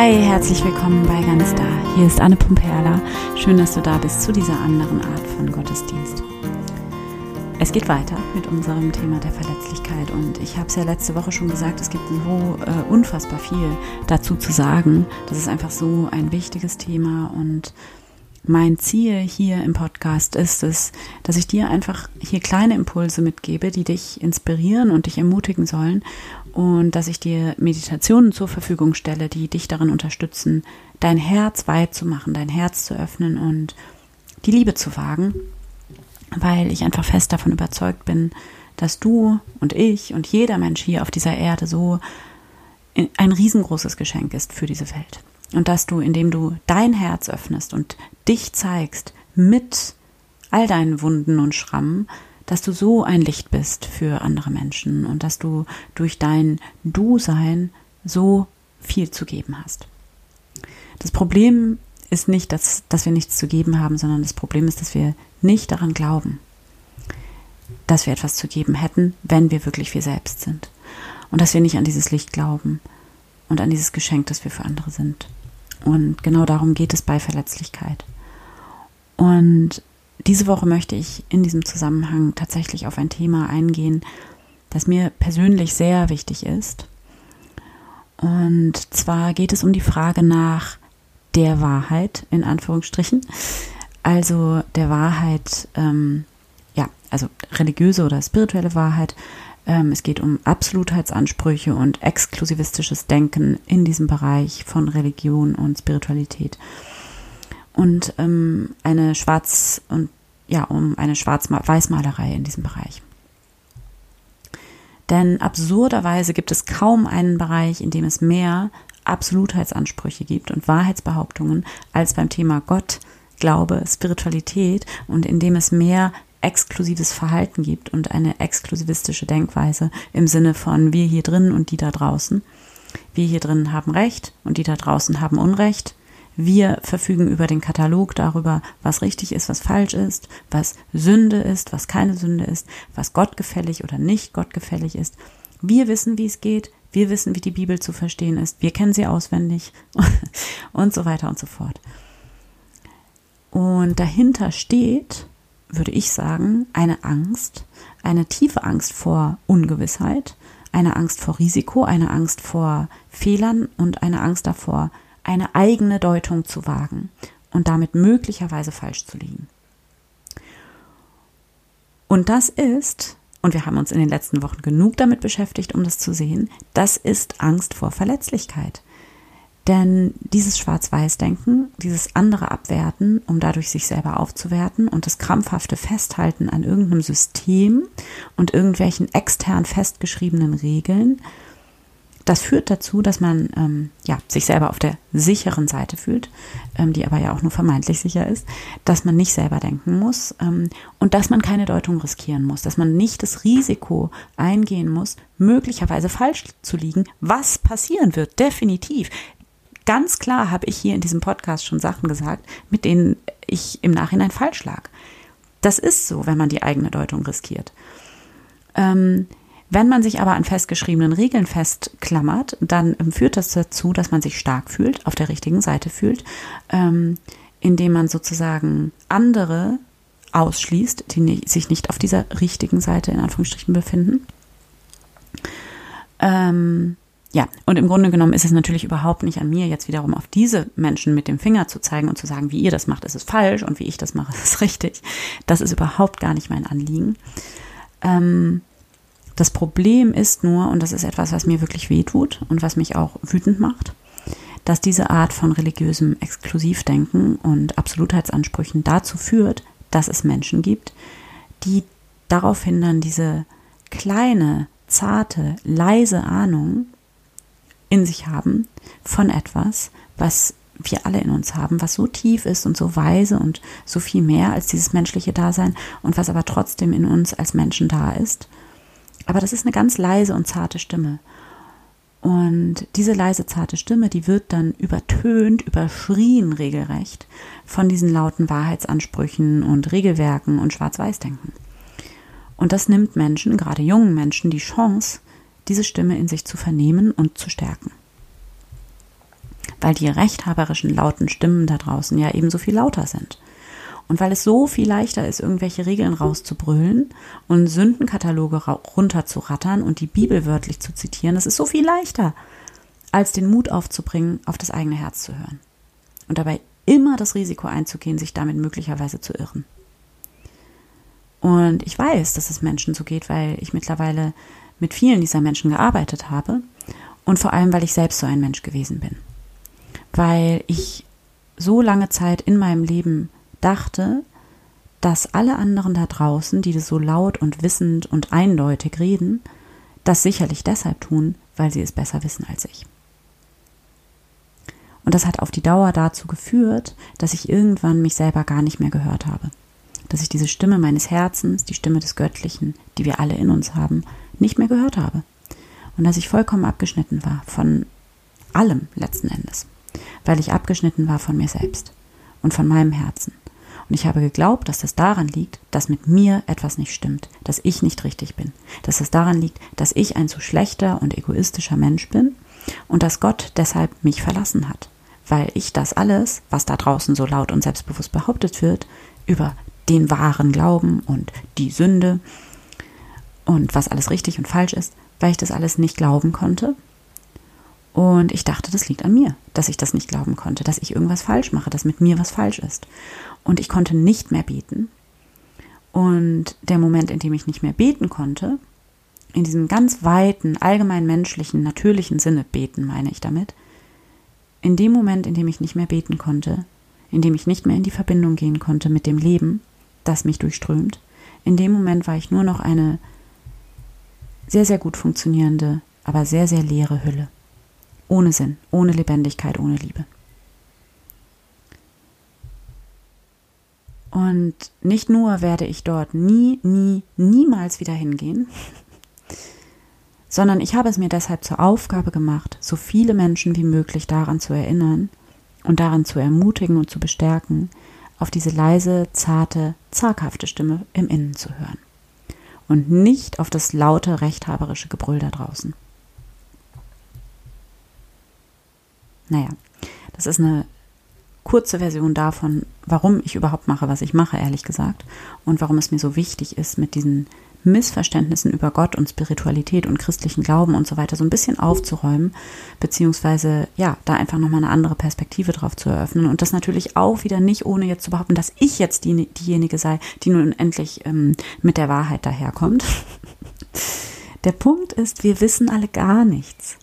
Hi, herzlich willkommen bei Ganz Da. Hier ist Anne Pumperla. Schön, dass du da bist zu dieser anderen Art von Gottesdienst. Es geht weiter mit unserem Thema der Verletzlichkeit und ich habe es ja letzte Woche schon gesagt, es gibt so äh, unfassbar viel dazu zu sagen. Das ist einfach so ein wichtiges Thema und mein Ziel hier im Podcast ist es, dass ich dir einfach hier kleine Impulse mitgebe, die dich inspirieren und dich ermutigen sollen und dass ich dir Meditationen zur Verfügung stelle, die dich darin unterstützen, dein Herz weit zu machen, dein Herz zu öffnen und die Liebe zu wagen, weil ich einfach fest davon überzeugt bin, dass du und ich und jeder Mensch hier auf dieser Erde so ein riesengroßes Geschenk ist für diese Welt. Und dass du, indem du dein Herz öffnest und dich zeigst mit all deinen Wunden und Schrammen, dass du so ein Licht bist für andere Menschen und dass du durch dein Du-Sein so viel zu geben hast. Das Problem ist nicht, dass, dass wir nichts zu geben haben, sondern das Problem ist, dass wir nicht daran glauben, dass wir etwas zu geben hätten, wenn wir wirklich wir selbst sind. Und dass wir nicht an dieses Licht glauben und an dieses Geschenk, das wir für andere sind. Und genau darum geht es bei Verletzlichkeit. Und diese Woche möchte ich in diesem Zusammenhang tatsächlich auf ein Thema eingehen, das mir persönlich sehr wichtig ist. Und zwar geht es um die Frage nach der Wahrheit, in Anführungsstrichen. Also der Wahrheit, ähm, ja, also religiöse oder spirituelle Wahrheit. Ähm, es geht um Absolutheitsansprüche und exklusivistisches Denken in diesem Bereich von Religion und Spiritualität und ähm, eine Schwarz- und ja, um eine Schwarz-Weiß-Malerei in diesem Bereich. Denn absurderweise gibt es kaum einen Bereich, in dem es mehr Absolutheitsansprüche gibt und Wahrheitsbehauptungen als beim Thema Gott, Glaube, Spiritualität und in dem es mehr exklusives Verhalten gibt und eine exklusivistische Denkweise im Sinne von wir hier drin und die da draußen. Wir hier drin haben Recht und die da draußen haben Unrecht. Wir verfügen über den Katalog darüber, was richtig ist, was falsch ist, was Sünde ist, was keine Sünde ist, was gottgefällig oder nicht gottgefällig ist. Wir wissen, wie es geht. Wir wissen, wie die Bibel zu verstehen ist. Wir kennen sie auswendig und so weiter und so fort. Und dahinter steht, würde ich sagen, eine Angst, eine tiefe Angst vor Ungewissheit, eine Angst vor Risiko, eine Angst vor Fehlern und eine Angst davor, eine eigene Deutung zu wagen und damit möglicherweise falsch zu liegen. Und das ist, und wir haben uns in den letzten Wochen genug damit beschäftigt, um das zu sehen, das ist Angst vor Verletzlichkeit. Denn dieses Schwarz-Weiß-Denken, dieses andere Abwerten, um dadurch sich selber aufzuwerten und das krampfhafte Festhalten an irgendeinem System und irgendwelchen extern festgeschriebenen Regeln, das führt dazu, dass man ähm, ja, sich selber auf der sicheren Seite fühlt, ähm, die aber ja auch nur vermeintlich sicher ist, dass man nicht selber denken muss ähm, und dass man keine Deutung riskieren muss, dass man nicht das Risiko eingehen muss, möglicherweise falsch zu liegen, was passieren wird, definitiv. Ganz klar habe ich hier in diesem Podcast schon Sachen gesagt, mit denen ich im Nachhinein falsch lag. Das ist so, wenn man die eigene Deutung riskiert. Ähm, wenn man sich aber an festgeschriebenen Regeln festklammert, dann führt das dazu, dass man sich stark fühlt, auf der richtigen Seite fühlt, ähm, indem man sozusagen andere ausschließt, die sich nicht auf dieser richtigen Seite in Anführungsstrichen befinden. Ähm, ja, und im Grunde genommen ist es natürlich überhaupt nicht an mir, jetzt wiederum auf diese Menschen mit dem Finger zu zeigen und zu sagen, wie ihr das macht, ist es falsch und wie ich das mache, ist es richtig. Das ist überhaupt gar nicht mein Anliegen. Ähm, das Problem ist nur, und das ist etwas, was mir wirklich wehtut und was mich auch wütend macht, dass diese Art von religiösem Exklusivdenken und Absolutheitsansprüchen dazu führt, dass es Menschen gibt, die darauf hindern, diese kleine, zarte, leise Ahnung in sich haben von etwas, was wir alle in uns haben, was so tief ist und so weise und so viel mehr als dieses menschliche Dasein und was aber trotzdem in uns als Menschen da ist aber das ist eine ganz leise und zarte Stimme. Und diese leise, zarte Stimme, die wird dann übertönt, überschrien regelrecht von diesen lauten Wahrheitsansprüchen und Regelwerken und Schwarz-Weiß-Denken. Und das nimmt Menschen, gerade jungen Menschen, die Chance, diese Stimme in sich zu vernehmen und zu stärken. weil die rechthaberischen lauten Stimmen da draußen ja ebenso viel lauter sind. Und weil es so viel leichter ist, irgendwelche Regeln rauszubrüllen und Sündenkataloge runterzurattern und die Bibel wörtlich zu zitieren, das ist so viel leichter, als den Mut aufzubringen, auf das eigene Herz zu hören. Und dabei immer das Risiko einzugehen, sich damit möglicherweise zu irren. Und ich weiß, dass es Menschen so geht, weil ich mittlerweile mit vielen dieser Menschen gearbeitet habe und vor allem, weil ich selbst so ein Mensch gewesen bin. Weil ich so lange Zeit in meinem Leben dachte, dass alle anderen da draußen, die das so laut und wissend und eindeutig reden, das sicherlich deshalb tun, weil sie es besser wissen als ich. Und das hat auf die Dauer dazu geführt, dass ich irgendwann mich selber gar nicht mehr gehört habe. Dass ich diese Stimme meines Herzens, die Stimme des Göttlichen, die wir alle in uns haben, nicht mehr gehört habe. Und dass ich vollkommen abgeschnitten war von allem letzten Endes. Weil ich abgeschnitten war von mir selbst und von meinem Herzen. Und ich habe geglaubt, dass das daran liegt, dass mit mir etwas nicht stimmt, dass ich nicht richtig bin, dass es daran liegt, dass ich ein zu schlechter und egoistischer Mensch bin und dass Gott deshalb mich verlassen hat, weil ich das alles, was da draußen so laut und selbstbewusst behauptet wird, über den wahren Glauben und die Sünde und was alles richtig und falsch ist, weil ich das alles nicht glauben konnte. Und ich dachte, das liegt an mir, dass ich das nicht glauben konnte, dass ich irgendwas falsch mache, dass mit mir was falsch ist. Und ich konnte nicht mehr beten. Und der Moment, in dem ich nicht mehr beten konnte, in diesem ganz weiten, allgemein menschlichen, natürlichen Sinne beten, meine ich damit, in dem Moment, in dem ich nicht mehr beten konnte, in dem ich nicht mehr in die Verbindung gehen konnte mit dem Leben, das mich durchströmt, in dem Moment war ich nur noch eine sehr, sehr gut funktionierende, aber sehr, sehr leere Hülle. Ohne Sinn, ohne Lebendigkeit, ohne Liebe. Und nicht nur werde ich dort nie, nie, niemals wieder hingehen, sondern ich habe es mir deshalb zur Aufgabe gemacht, so viele Menschen wie möglich daran zu erinnern und daran zu ermutigen und zu bestärken, auf diese leise, zarte, zaghafte Stimme im Innen zu hören und nicht auf das laute, rechthaberische Gebrüll da draußen. Naja, das ist eine kurze Version davon, warum ich überhaupt mache, was ich mache, ehrlich gesagt, und warum es mir so wichtig ist, mit diesen Missverständnissen über Gott und Spiritualität und christlichen Glauben und so weiter so ein bisschen aufzuräumen, beziehungsweise ja, da einfach nochmal eine andere Perspektive drauf zu eröffnen und das natürlich auch wieder nicht, ohne jetzt zu behaupten, dass ich jetzt die, diejenige sei, die nun endlich ähm, mit der Wahrheit daherkommt. Der Punkt ist, wir wissen alle gar nichts.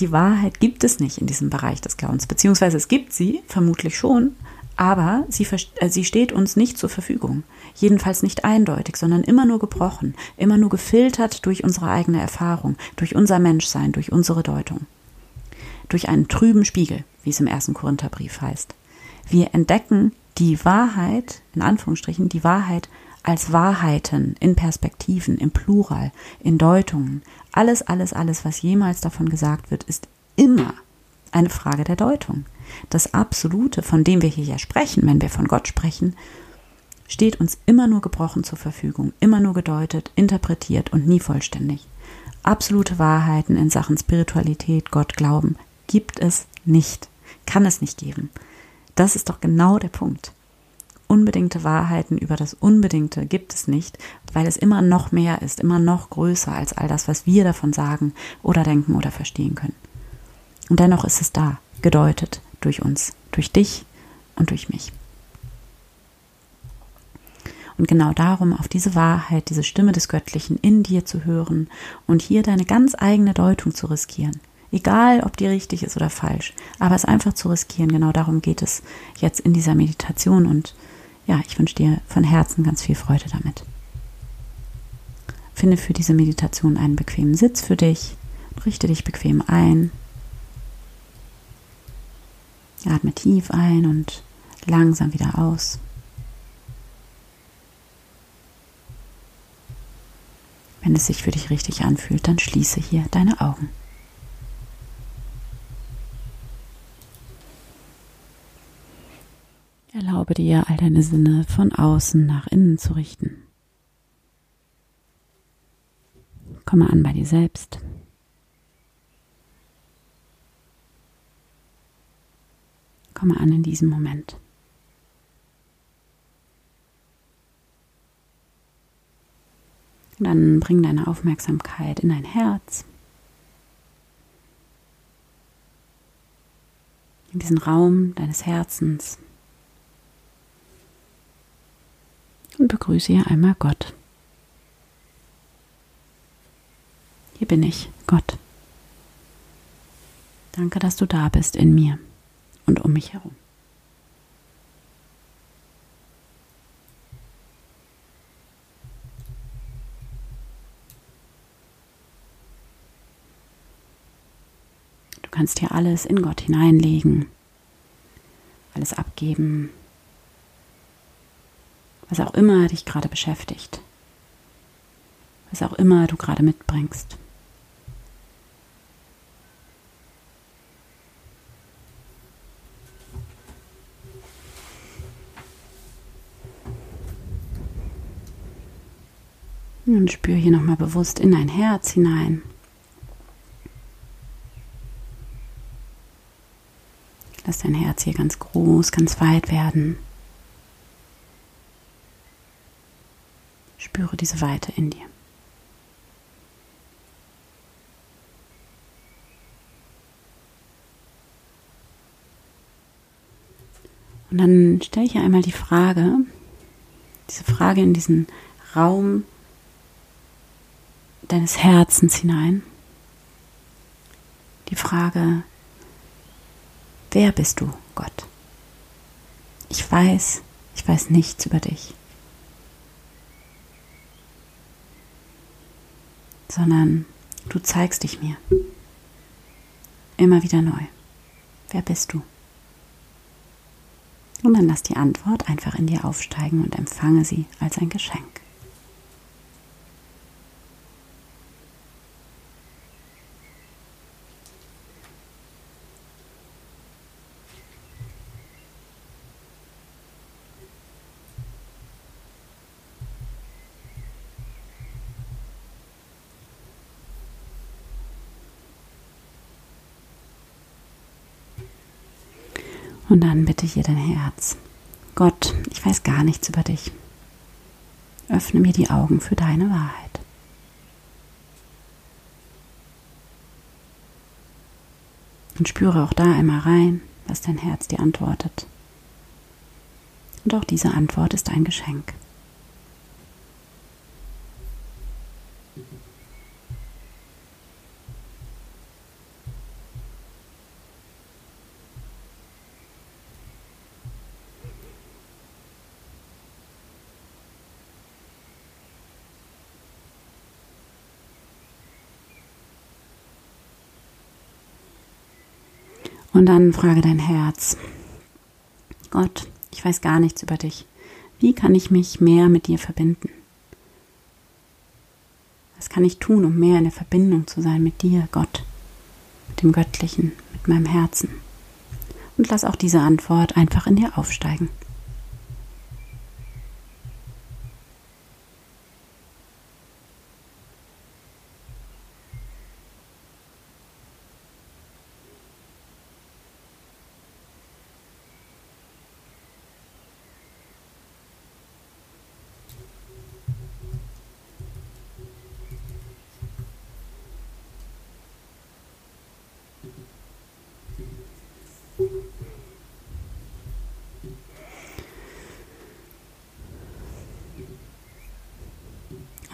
Die Wahrheit gibt es nicht in diesem Bereich des Glaubens, beziehungsweise es gibt sie, vermutlich schon, aber sie, äh, sie steht uns nicht zur Verfügung. Jedenfalls nicht eindeutig, sondern immer nur gebrochen, immer nur gefiltert durch unsere eigene Erfahrung, durch unser Menschsein, durch unsere Deutung. Durch einen trüben Spiegel, wie es im ersten Korintherbrief heißt. Wir entdecken die Wahrheit, in Anführungsstrichen, die Wahrheit als Wahrheiten in Perspektiven, im Plural, in Deutungen. Alles, alles, alles, was jemals davon gesagt wird, ist immer eine Frage der Deutung. Das Absolute, von dem wir hier ja sprechen, wenn wir von Gott sprechen, steht uns immer nur gebrochen zur Verfügung, immer nur gedeutet, interpretiert und nie vollständig. Absolute Wahrheiten in Sachen Spiritualität, Gott, Glauben gibt es nicht, kann es nicht geben. Das ist doch genau der Punkt. Unbedingte Wahrheiten über das Unbedingte gibt es nicht, weil es immer noch mehr ist, immer noch größer als all das, was wir davon sagen oder denken oder verstehen können. Und dennoch ist es da, gedeutet durch uns, durch dich und durch mich. Und genau darum, auf diese Wahrheit, diese Stimme des Göttlichen in dir zu hören und hier deine ganz eigene Deutung zu riskieren. Egal, ob die richtig ist oder falsch, aber es einfach zu riskieren, genau darum geht es jetzt in dieser Meditation und ja, ich wünsche dir von Herzen ganz viel Freude damit. Finde für diese Meditation einen bequemen Sitz für dich, richte dich bequem ein Atme tief ein und langsam wieder aus. Wenn es sich für dich richtig anfühlt, dann schließe hier deine Augen. Erlaube dir, all deine Sinne von außen nach innen zu richten. Komme an bei dir selbst. Komme an in diesem Moment. Dann bring deine Aufmerksamkeit in dein Herz. In diesen Raum deines Herzens. Und begrüße hier einmal Gott. Hier bin ich, Gott. Danke, dass du da bist in mir und um mich herum. Du kannst hier alles in Gott hineinlegen, alles abgeben, was auch immer dich gerade beschäftigt, was auch immer du gerade mitbringst. Und spür hier nochmal bewusst in dein Herz hinein. Lass dein Herz hier ganz groß, ganz weit werden. Spüre diese Weite in dir. Und dann stelle ich hier einmal die Frage, diese Frage in diesen Raum deines Herzens hinein. Die Frage, wer bist du, Gott? Ich weiß, ich weiß nichts über dich, sondern du zeigst dich mir immer wieder neu. Wer bist du? Und dann lass die Antwort einfach in dir aufsteigen und empfange sie als ein Geschenk. Und dann bitte hier dein Herz. Gott, ich weiß gar nichts über dich. Öffne mir die Augen für deine Wahrheit. Und spüre auch da einmal rein, was dein Herz dir antwortet. Und auch diese Antwort ist ein Geschenk. Und dann frage dein Herz, Gott, ich weiß gar nichts über dich. Wie kann ich mich mehr mit dir verbinden? Was kann ich tun, um mehr in der Verbindung zu sein mit dir, Gott, mit dem Göttlichen, mit meinem Herzen? Und lass auch diese Antwort einfach in dir aufsteigen.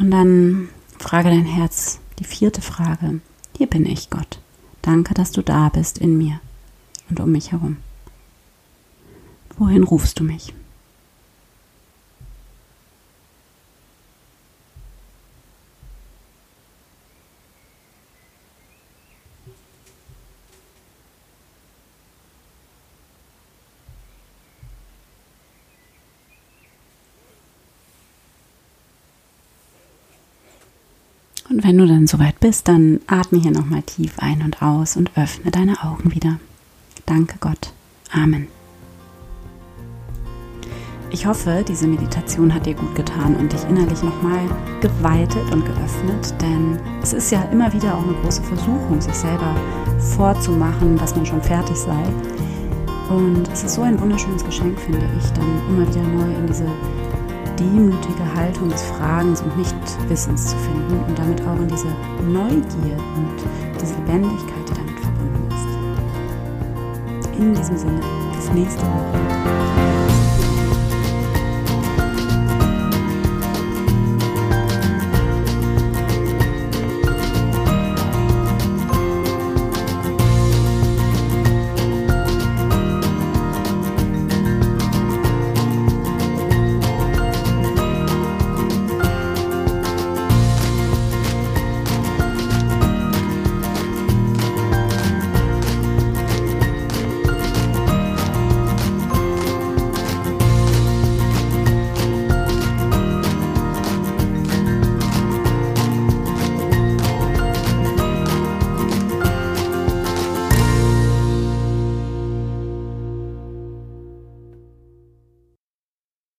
Und dann frage dein Herz die vierte Frage. Hier bin ich, Gott. Danke, dass du da bist in mir und um mich herum. Wohin rufst du mich? Und wenn du dann soweit bist, dann atme hier nochmal tief ein und aus und öffne deine Augen wieder. Danke Gott. Amen. Ich hoffe, diese Meditation hat dir gut getan und dich innerlich nochmal geweitet und geöffnet, denn es ist ja immer wieder auch eine große Versuchung, sich selber vorzumachen, dass man schon fertig sei. Und es ist so ein wunderschönes Geschenk, finde ich, dann immer wieder neu in diese demütige Haltung des Fragens und Nichtwissens zu finden und damit auch in diese Neugier und diese Lebendigkeit, die damit verbunden ist. In diesem Sinne, bis nächste Woche.